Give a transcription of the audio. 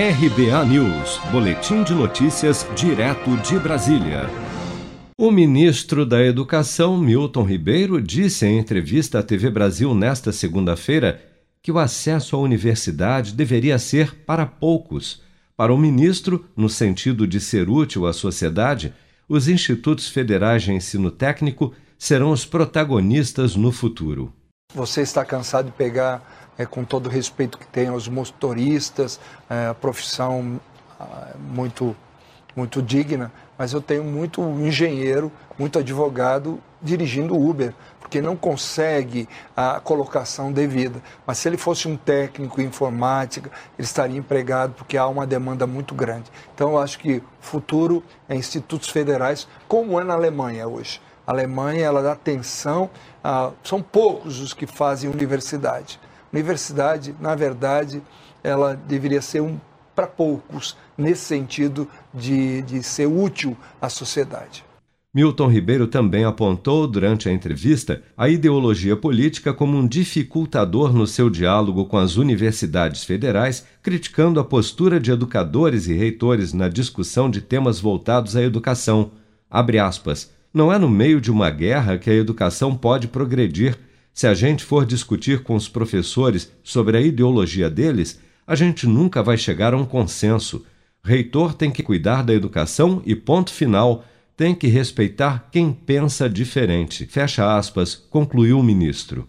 RBA News, Boletim de Notícias, direto de Brasília. O ministro da Educação, Milton Ribeiro, disse em entrevista à TV Brasil nesta segunda-feira que o acesso à universidade deveria ser para poucos. Para o ministro, no sentido de ser útil à sociedade, os institutos federais de ensino técnico serão os protagonistas no futuro. Você está cansado de pegar é, com todo o respeito que tem aos motoristas, é, profissão é, muito, muito digna, mas eu tenho muito engenheiro, muito advogado dirigindo Uber, porque não consegue a colocação devida. Mas se ele fosse um técnico em informática, ele estaria empregado, porque há uma demanda muito grande. Então eu acho que o futuro é institutos federais, como é na Alemanha hoje. A Alemanha ela dá atenção, a, são poucos os que fazem universidade. Universidade, na verdade, ela deveria ser um para poucos, nesse sentido de, de ser útil à sociedade. Milton Ribeiro também apontou durante a entrevista a ideologia política como um dificultador no seu diálogo com as universidades federais, criticando a postura de educadores e reitores na discussão de temas voltados à educação. Abre aspas. Não é no meio de uma guerra que a educação pode progredir, se a gente for discutir com os professores sobre a ideologia deles, a gente nunca vai chegar a um consenso. Reitor tem que cuidar da educação e ponto final. Tem que respeitar quem pensa diferente. Fecha aspas, concluiu o ministro.